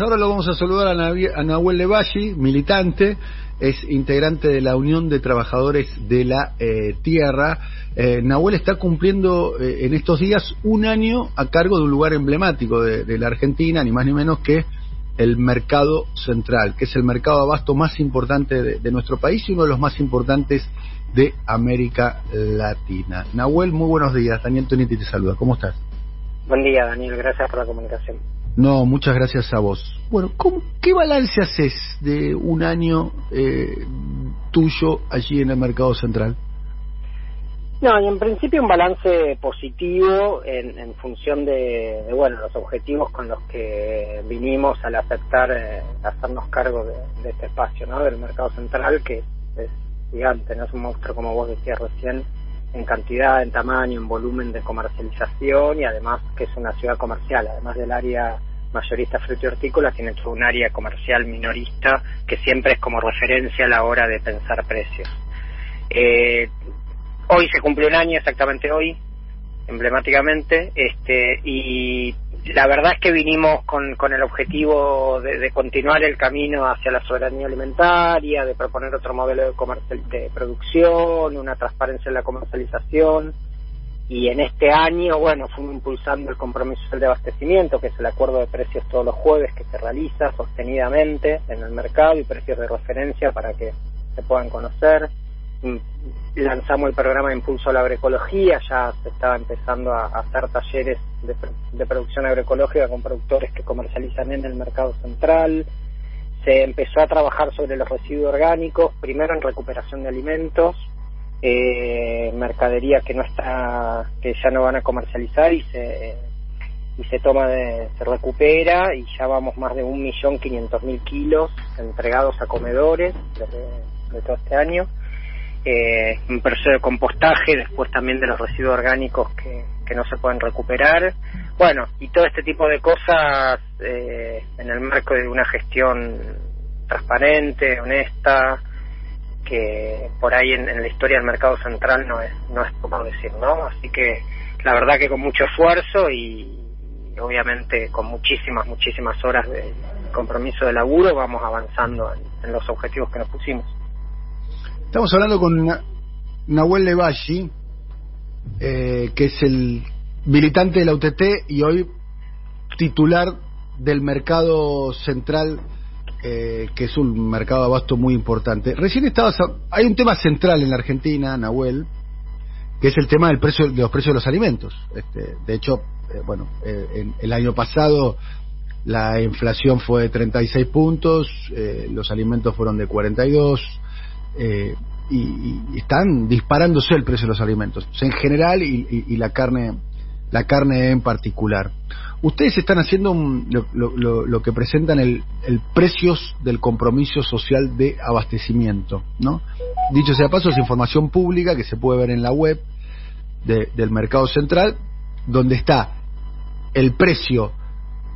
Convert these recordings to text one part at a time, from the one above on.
Ahora lo vamos a saludar a, Nahuel Levalli, militante, es integrante de la Unión de Trabajadores de la eh, Tierra. Eh, Nahuel está cumpliendo eh, en estos días un año a cargo de un lugar emblemático de, la Argentina, ni más ni menos que el mercado central, que es el mercado de abasto más importante de, nuestro país y uno de los más importantes de América Latina. Nahuel, muy buenos días. Daniel Toniti te saluda. ¿Cómo estás? Buen día, Daniel. Gracias por la comunicación. No, muchas gracias a vos. Bueno, ¿qué balance haces de un año eh, tuyo allí en el mercado central? No, y en principio un balance positivo en, función de, bueno, los objetivos con los que vinimos al aceptar eh, hacernos cargo de, este espacio, ¿no? Del mercado central que es gigante, no es un monstruo como vos decías recién en cantidad, en tamaño, en volumen de comercialización y además que es una ciudad comercial, además del área mayorista fruto y hortícola, tiene todo un área comercial minorista que siempre es como referencia a la hora de pensar precios. Eh, hoy se cumple un año, exactamente hoy, emblemáticamente, este, y la verdad es que vinimos con, con el objetivo de, continuar el camino hacia la soberanía alimentaria, de proponer otro modelo de, comercial, de producción, una transparencia en la comercialización. Y en este año, bueno, fuimos impulsando el compromiso de abastecimiento, que es el acuerdo de precios todos los jueves que se realiza sostenidamente en el mercado y precios de referencia para que se puedan conocer lanzamos el programa de impulso a la agroecología, ya se estaba empezando a, hacer talleres de, producción agroecológica con productores que comercializan en el mercado central, se empezó a trabajar sobre los residuos orgánicos, primero en recuperación de alimentos, eh, mercadería que no está, que ya no van a comercializar y se y se toma de, se recupera y ya vamos más de un millón quinientos mil kilos entregados a comedores de todo este año eh, un proceso de compostaje, después también de los residuos orgánicos que, que no se pueden recuperar. Bueno, y todo este tipo de cosas eh, en el marco de una gestión transparente, honesta, que por ahí en, la historia del mercado central no es, no es poco decir, ¿no? Así que la verdad que con mucho esfuerzo y, obviamente con muchísimas, muchísimas horas de compromiso de laburo vamos avanzando en los objetivos que nos pusimos. Estamos hablando con Nahuel Levalli, eh, que es el militante de la UTT y hoy titular del mercado central, eh, que es un mercado abasto muy importante. Recién estabas. hay un tema central en la Argentina, Nahuel, que es el tema del precio de los precios de los alimentos. Este, de hecho, eh, bueno, el año pasado la inflación fue de 36 puntos, los alimentos fueron de 42 eh, y, están disparándose el precio de los alimentos en general y, la carne la carne en particular. Ustedes están haciendo lo, que presentan el, el, precios del compromiso social de abastecimiento no dicho sea paso es información pública que se puede ver en la web del mercado central donde está el precio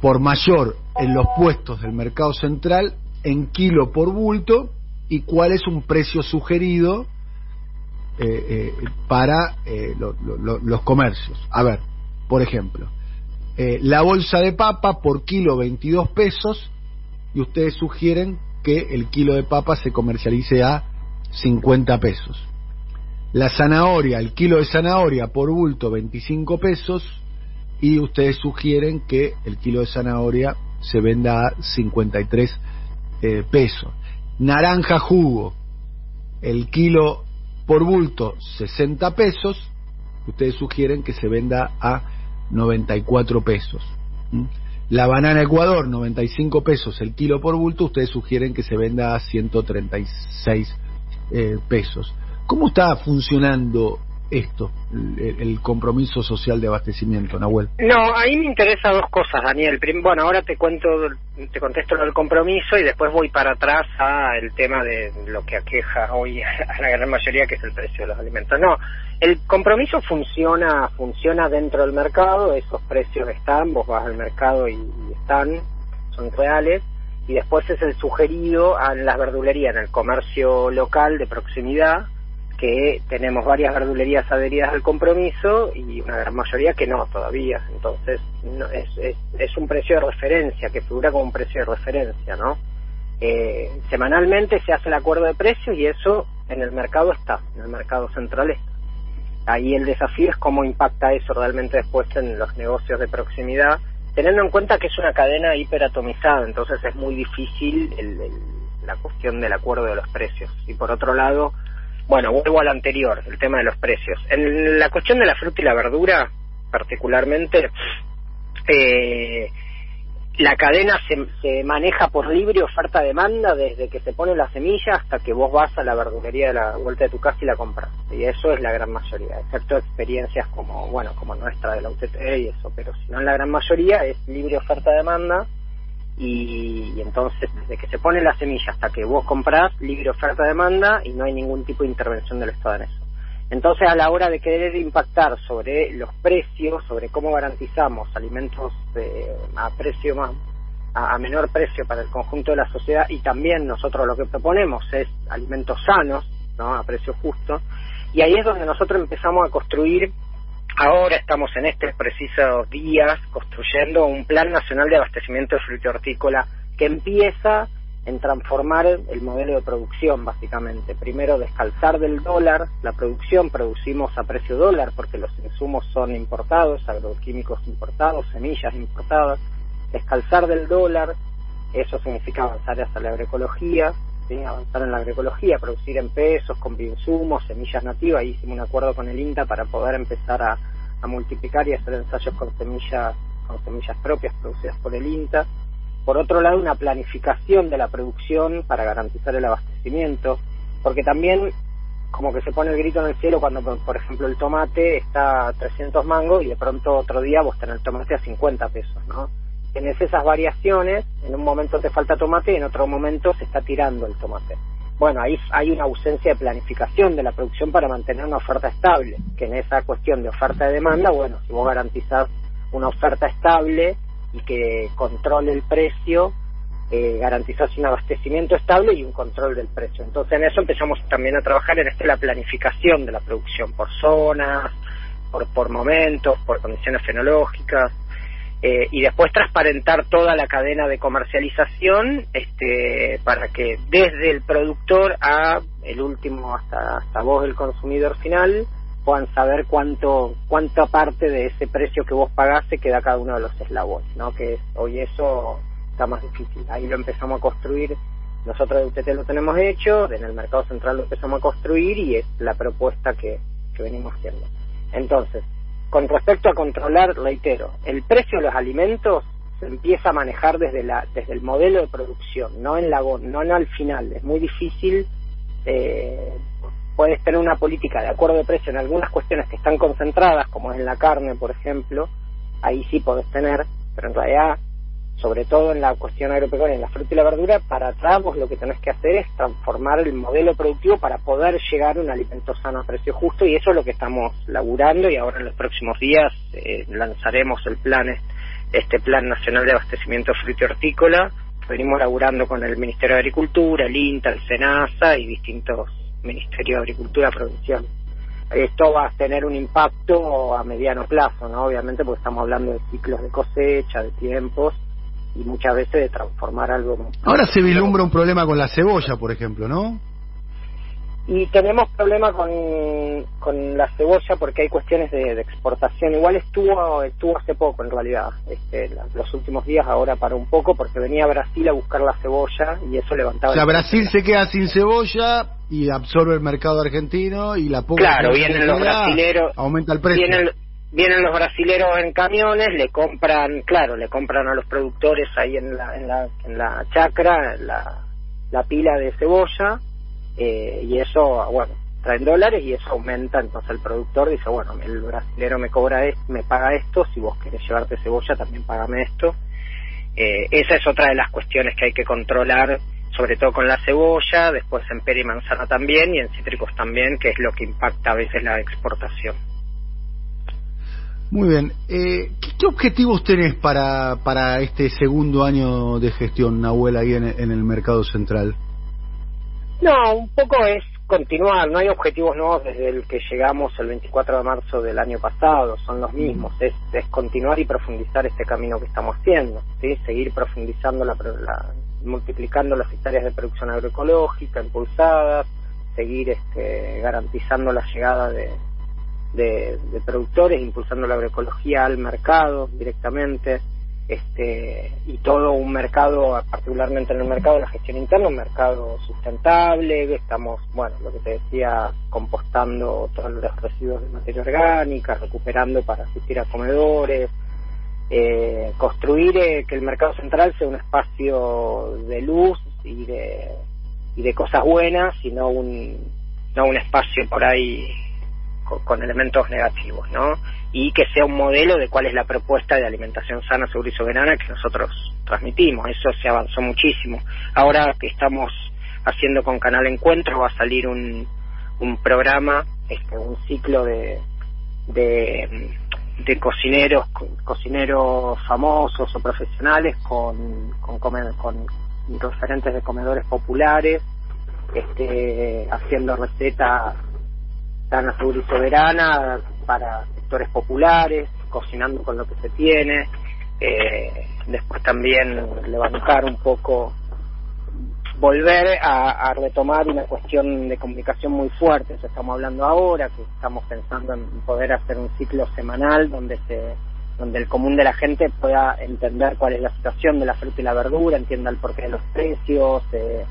por mayor en los puestos del mercado central en kilo por bulto y cuál es un precio sugerido eh, eh, para eh, los comercios. A ver, por ejemplo, la bolsa de papa por kilo 22 pesos y ustedes sugieren que el kilo de papa se comercialice a 50 pesos. La zanahoria, el kilo de zanahoria por bulto 25 pesos y ustedes sugieren que el kilo de zanahoria se venda a 53 pesos naranja jugo, el kilo por bulto 60 pesos, ustedes sugieren que se venda a 94 pesos. La banana Ecuador, 95 pesos el kilo por bulto, ustedes sugieren que se venda a 136 eh, pesos. ¿Cómo está funcionando esto, el, compromiso social de abastecimiento, Nahuel? No, ahí me interesa dos cosas, Daniel. Bueno, ahora te cuento, te contesto lo del compromiso y después voy para atrás a el tema de lo que aqueja hoy a la gran mayoría, que es el precio de los alimentos. No, el compromiso funciona, funciona dentro del mercado, esos precios están, vos vas al mercado y, están, son reales y después es el sugerido a las verdulerías, en el comercio local de proximidad, que tenemos varias verdulerías adheridas al compromiso y una gran mayoría que no todavía. Entonces, no, es, es, un precio de referencia, que figura como un precio de referencia, ¿no? Eh, semanalmente se hace el acuerdo de precios y eso en el mercado está, en el mercado central está. Ahí el desafío es cómo impacta eso realmente después en los negocios de proximidad, teniendo en cuenta que es una cadena hiperatomizada, entonces es muy difícil el, la cuestión del acuerdo de los precios. Y por otro lado, bueno, vuelvo al anterior, el tema de los precios. En la cuestión de la fruta y la verdura, particularmente, eh, la cadena se, se, maneja por libre oferta-demanda desde que se pone la semilla hasta que vos vas a la verdulería de la vuelta de tu casa y la compras. Y eso es la gran mayoría, excepto experiencias como, bueno, como nuestra de la UTT y eso, pero si no en la gran mayoría es libre oferta-demanda y, entonces desde que se pone la semilla hasta que vos comprás, libre oferta demanda y no hay ningún tipo de intervención del Estado en eso. Entonces a la hora de querer impactar sobre los precios, sobre cómo garantizamos alimentos eh, a precio más a menor precio para el conjunto de la sociedad y también nosotros lo que proponemos es alimentos sanos, ¿no? a precio justo, y ahí es donde nosotros empezamos a construir Ahora estamos en estos precisos días construyendo un plan nacional de abastecimiento de fruta hortícola que empieza en transformar el modelo de producción, básicamente. Primero, descalzar del dólar la producción, producimos a precio dólar porque los insumos son importados, agroquímicos importados, semillas importadas. Descalzar del dólar, eso significa avanzar hacia la agroecología, ¿sí? avanzar en la agroecología, producir en pesos, con bioinsumos, semillas nativas. Ahí hicimos un acuerdo con el INTA para poder empezar a, a multiplicar y hacer ensayos con semillas, con semillas propias producidas por el INTA. Por otro lado, una planificación de la producción para garantizar el abastecimiento, porque también como que se pone el grito en el cielo cuando, por ejemplo, el tomate está a 300 mangos y de pronto otro día vos tenés el tomate a 50 pesos, ¿no? Tienes esas variaciones, en un momento te falta tomate y en otro momento se está tirando el tomate. Bueno, ahí hay una ausencia de planificación de la producción para mantener una oferta estable, que en esa cuestión de oferta y demanda, bueno, si vos garantizás una oferta estable y que controle el precio, eh, garantizás un abastecimiento estable y un control del precio. Entonces en eso empezamos también a trabajar en este la planificación de la producción por zonas, por, por momentos, por condiciones fenológicas, eh, y después transparentar toda la cadena de comercialización este, para que desde el productor a el último hasta, hasta vos el consumidor final puedan saber cuánto cuánta parte de ese precio que vos pagaste queda cada uno de los eslabones, ¿no? Que hoy eso está más difícil. Ahí lo empezamos a construir, nosotros de UTT lo tenemos hecho, en el mercado central lo empezamos a construir y es la propuesta que, que venimos haciendo. Entonces, con respecto a controlar, reitero, el precio de los alimentos se empieza a manejar desde la desde el modelo de producción, no en la no, no al final. Es muy difícil. Eh, puedes tener una política de acuerdo de precio en algunas cuestiones que están concentradas, como es en la carne, por ejemplo. Ahí sí podés tener, pero en realidad sobre todo en la cuestión agropecuaria, en la fruta y la verdura, para atrás lo que tenés que hacer es transformar el modelo productivo para poder llegar a un alimento sano a precio justo y eso es lo que estamos laburando y ahora en los próximos días eh, lanzaremos el plan, este plan nacional de abastecimiento de fruta y hortícola, venimos laburando con el Ministerio de Agricultura, el INTA, el SENASA y distintos ministerios de Agricultura provinciales esto va a tener un impacto a mediano plazo, ¿no? Obviamente porque estamos hablando de ciclos de cosecha, de tiempos, y muchas veces de transformar algo. Ahora se vislumbra un problema con la cebolla, por ejemplo, ¿no? Y tenemos problema con, con la cebolla porque hay cuestiones de, de, exportación. Igual estuvo estuvo hace poco, en realidad. Este, los últimos días ahora paró un poco porque venía a Brasil a buscar la cebolla y eso levantaba... O sea, Brasil se queda sin cebolla y absorbe el mercado argentino y la poca... Claro, vienen los brasileros... Aumenta el precio. Vienen, vienen los brasileros en camiones, le compran, claro, le compran a los productores ahí en la, en la, en la chacra la, la pila de cebolla eh, y eso, bueno, traen dólares y eso aumenta, entonces el productor dice, bueno, el brasilero me cobra esto, me paga esto, si vos querés llevarte cebolla también págame esto. Eh, esa es otra de las cuestiones que hay que controlar, sobre todo con la cebolla, después en pera y manzana también y en cítricos también, que es lo que impacta a veces la exportación. Muy bien. Eh, ¿qué, ¿qué, objetivos tenés para, para este segundo año de gestión, Nahuel, ahí en, en, el mercado central? No, un poco es continuar, no hay objetivos nuevos desde el que llegamos el 24 de marzo del año pasado, son los mismos, es, es continuar y profundizar este camino que estamos haciendo, ¿sí? seguir profundizando, la, multiplicando las hectáreas de producción agroecológica impulsadas, seguir este, garantizando la llegada de, de, productores, impulsando la agroecología al mercado directamente, este, y todo un mercado, particularmente en el mercado de la gestión interna, un mercado sustentable, estamos, bueno, lo que te decía, compostando todos los residuos de materia orgánica, recuperando para asistir a comedores, eh, construir eh, que el mercado central sea un espacio de luz y de, y de cosas buenas, y no un, no un espacio por ahí con, elementos negativos, ¿no? Y que sea un modelo de cuál es la propuesta de alimentación sana, segura y soberana que nosotros transmitimos. Eso se avanzó muchísimo. Ahora que estamos haciendo con Canal Encuentro va a salir un, un programa, este, un ciclo de, de, cocineros, cocineros famosos o profesionales con, con, con referentes de comedores populares, este, haciendo recetas sana, segura y soberana para sectores populares, cocinando con lo que se tiene, eh, después también levantar un poco, volver a, retomar una cuestión de comunicación muy fuerte, eso estamos hablando ahora, que estamos pensando en poder hacer un ciclo semanal donde se donde el común de la gente pueda entender cuál es la situación de la fruta y la verdura, entienda el porqué de los precios, eh,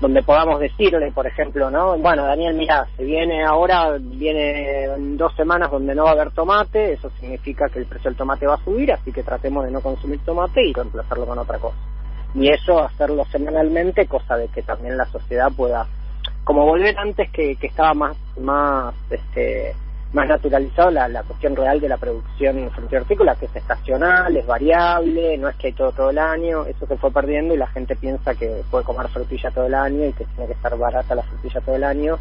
donde podamos decirle, por ejemplo, ¿no? Bueno, Daniel, mira, se viene ahora, viene en dos semanas donde no va a haber tomate, eso significa que el precio del tomate va a subir, así que tratemos de no consumir tomate y reemplazarlo con otra cosa. Y eso hacerlo semanalmente, cosa de que también la sociedad pueda, como volver antes que, que estaba más, más, este, más naturalizado la, la cuestión real de la producción hortícola, que es estacional, es variable, no es que hay todo todo el año, eso se fue perdiendo y la gente piensa que puede comer frutilla todo el año y que tiene que estar barata la frutilla todo el año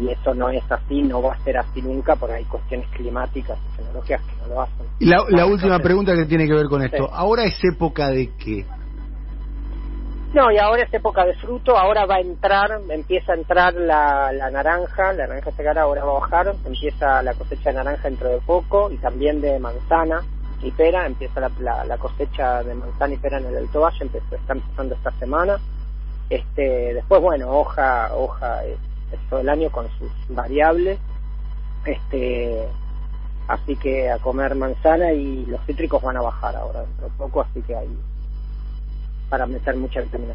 y eso no es así, no va a ser así nunca, porque hay cuestiones climáticas y tecnologías que no lo hacen. Y la, la última pregunta que tiene que ver con esto, ¿ahora es época de qué? No, y ahora es época de fruto, ahora va a entrar, empieza a entrar la, la naranja, la naranja secara ahora va a bajar, empieza la cosecha de naranja dentro de poco y también de manzana y pera, empieza la, la, cosecha de manzana y pera en el Alto Valle, empezó, está empezando esta semana. Este, después, bueno, hoja, hoja es, todo el año con sus variables. Este, así que a comer manzana y los cítricos van a bajar ahora dentro de poco, así que ahí para meter mucha vitamina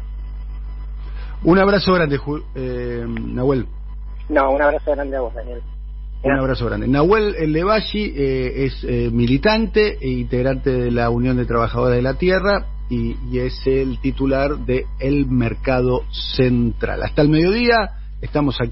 Un abrazo grande, eh, Nahuel. No, un abrazo grande a vos, Daniel. Un abrazo grande. Nahuel El eh, es eh, militante e integrante de la Unión de Trabajadores de la Tierra y, y, es el titular de El Mercado Central. Hasta el mediodía estamos aquí.